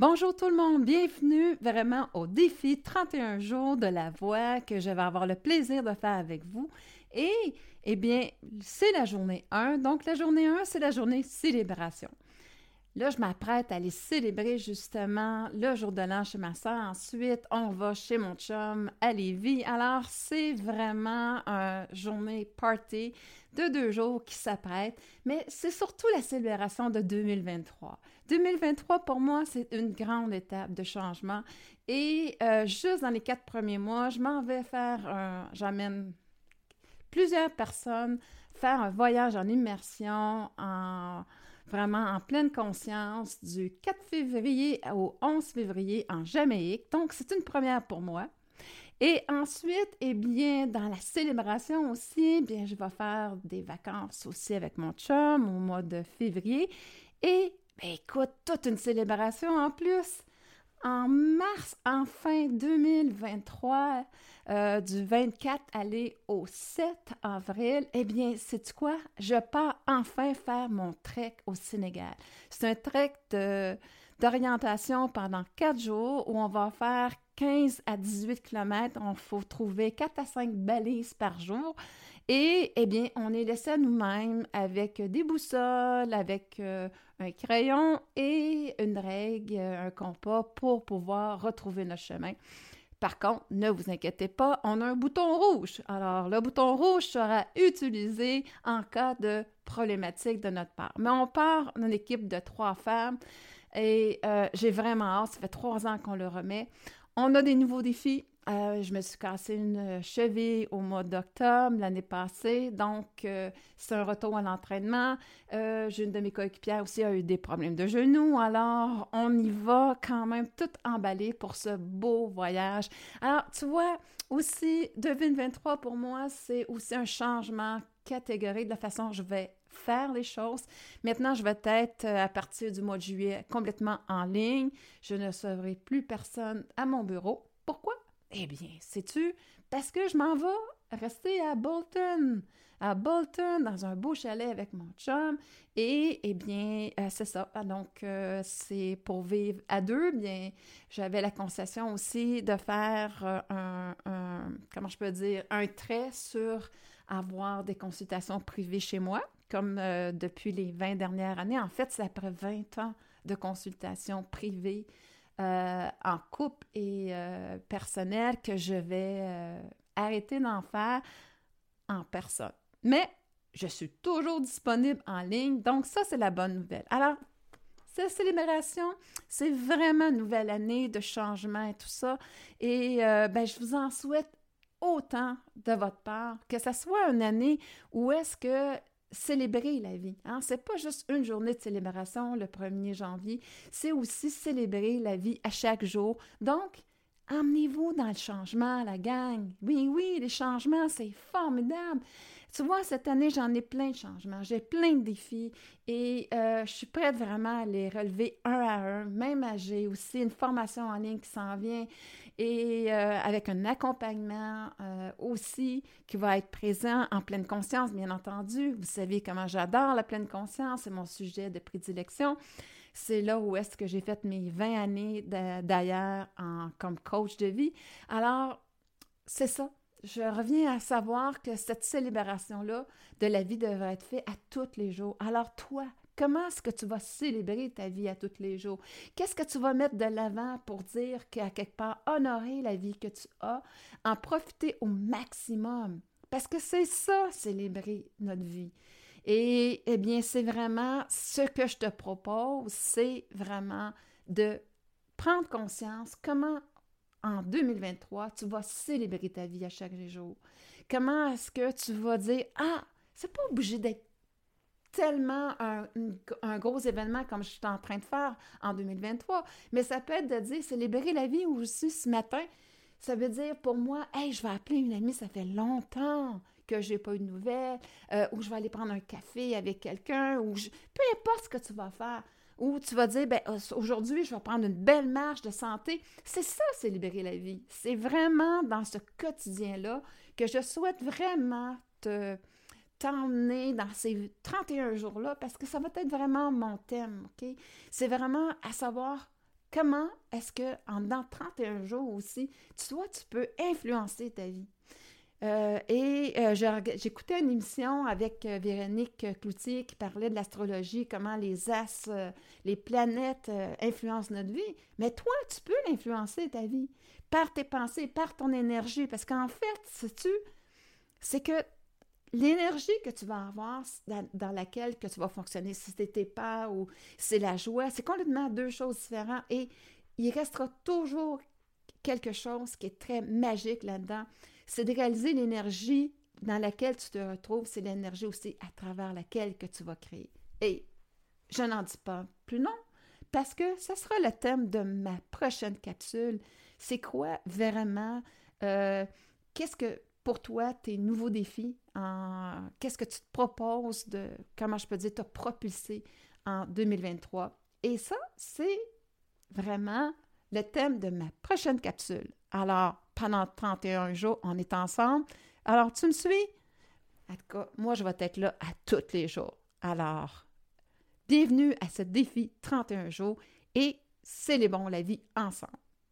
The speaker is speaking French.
Bonjour tout le monde, bienvenue vraiment au défi 31 jours de la voix que je vais avoir le plaisir de faire avec vous. Et, eh bien, c'est la journée 1. Donc, la journée 1, c'est la journée célébration. Là, je m'apprête à aller célébrer justement le jour de l'an chez ma soeur. Ensuite, on va chez mon chum à Lévis. Alors, c'est vraiment une journée party de deux jours qui s'apprête, mais c'est surtout la célébration de 2023. 2023, pour moi, c'est une grande étape de changement. Et euh, juste dans les quatre premiers mois, je m'en vais faire, j'amène plusieurs personnes faire un voyage en immersion, en vraiment en pleine conscience du 4 février au 11 février en Jamaïque. Donc, c'est une première pour moi. Et ensuite, eh bien, dans la célébration aussi, eh bien, je vais faire des vacances aussi avec mon chum au mois de février. Et, ben, écoute, toute une célébration en plus en mars, en fin 2023, euh, du 24 aller au 7 avril, eh bien, c'est quoi? Je pars enfin faire mon trek au Sénégal. C'est un trek d'orientation pendant quatre jours où on va faire 15 à 18 km. On faut trouver 4 à 5 balises par jour. Et, eh bien, on est laissé à nous-mêmes avec des boussoles, avec euh, un crayon et une règle, un compas pour pouvoir retrouver notre chemin. Par contre, ne vous inquiétez pas, on a un bouton rouge. Alors, le bouton rouge sera utilisé en cas de problématique de notre part. Mais on part d'une équipe de trois femmes et euh, j'ai vraiment hâte. Ça fait trois ans qu'on le remet. On a des nouveaux défis. Euh, je me suis cassé une cheville au mois d'octobre l'année passée, donc euh, c'est un retour à l'entraînement. Euh, j'ai une de mes coéquipières aussi a eu des problèmes de genoux, alors on y va quand même tout emballé pour ce beau voyage. Alors, tu vois, aussi, 2023 pour moi, c'est aussi un changement catégorique de la façon je vais faire les choses. Maintenant, je vais être à partir du mois de juillet complètement en ligne. Je ne recevrai plus personne à mon bureau. Pourquoi? Eh bien, sais-tu, parce que je m'en vais rester à Bolton, à Bolton, dans un beau chalet avec mon chum. Et, eh bien, euh, c'est ça. Ah, donc, euh, c'est pour vivre à deux. Bien, j'avais la concession aussi de faire euh, un, comment je peux dire, un trait sur avoir des consultations privées chez moi, comme depuis les 20 dernières années. En fait, c'est après 20 ans de consultations privées en couple et euh, personnel que je vais arrêter d'en faire en personne. Mais je suis toujours disponible en ligne, donc ça, c'est la bonne nouvelle. Alors, cette célébration, c'est vraiment une nouvelle année de changement et tout ça. Et ben, je vous en souhaite autant de votre part, que ce soit une année où est-ce que célébrer la vie. Hein? C'est pas juste une journée de célébration le 1er janvier, c'est aussi célébrer la vie à chaque jour. Donc, emmenez-vous dans le changement, la gang. Oui, oui, les changements, c'est formidable. Tu vois, cette année, j'en ai plein de changements, j'ai plein de défis et euh, je suis prête vraiment à les relever un à un. Même j'ai aussi une formation en ligne qui s'en vient et euh, avec un accompagnement euh, aussi qui va être présent en pleine conscience, bien entendu. Vous savez comment j'adore la pleine conscience, c'est mon sujet de prédilection. C'est là où est-ce que j'ai fait mes 20 années d'ailleurs comme coach de vie. Alors, c'est ça. Je reviens à savoir que cette célébration-là de la vie devrait être faite à tous les jours. Alors, toi, Comment est-ce que tu vas célébrer ta vie à tous les jours? Qu'est-ce que tu vas mettre de l'avant pour dire qu'à quelque part, honorer la vie que tu as, en profiter au maximum? Parce que c'est ça, célébrer notre vie. Et eh bien, c'est vraiment ce que je te propose, c'est vraiment de prendre conscience comment en 2023 tu vas célébrer ta vie à chaque jour. Comment est-ce que tu vas dire Ah, c'est pas obligé d'être tellement un, gros événement comme je suis en train de faire en 2023, mais ça peut être de dire célébrer la vie aussi ce matin. Ça veut dire pour moi, hey, je vais appeler une amie, ça fait longtemps que j'ai pas eu de nouvelles, euh, ou je vais aller prendre un café avec quelqu'un, ou peu importe ce que tu vas faire, ou tu vas dire, ben, aujourd'hui, je vais prendre une belle marche de santé. C'est ça, célébrer la vie. C'est vraiment dans ce quotidien-là que je souhaite vraiment te, t'emmener dans ces 31 jours-là parce que ça va être vraiment mon thème, OK? C'est vraiment à savoir comment est-ce que en dans 31 jours aussi, tu vois, tu peux influencer ta vie. Euh, et euh, j'écoutais une émission avec euh, Véronique Cloutier qui parlait de l'astrologie, comment les as, les planètes influencent notre vie. Mais toi, tu peux l'influencer ta vie par tes pensées, par ton énergie. Parce qu'en fait, sais-tu, c'est que l'énergie que tu vas avoir dans, laquelle que tu vas fonctionner, si c'est tes peurs ou c'est la joie, c'est complètement deux choses différentes. Et il restera toujours quelque chose qui est très magique là-dedans c'est de réaliser l'énergie dans laquelle tu te retrouves, c'est l'énergie aussi à travers laquelle que tu vas créer. Et je n'en dis pas plus non, parce que ce sera le thème de ma prochaine capsule. C'est quoi vraiment, euh, qu'est-ce que pour toi tes nouveaux défis, qu'est-ce que tu te proposes de, comment je peux dire, te propulser en 2023. Et ça, c'est vraiment le thème de ma prochaine capsule. Alors, pendant 31 jours, on est ensemble. Alors, tu me suis? En tout cas, moi, je vais être là à tous les jours. Alors, bienvenue à ce défi 31 jours et célébrons la vie ensemble.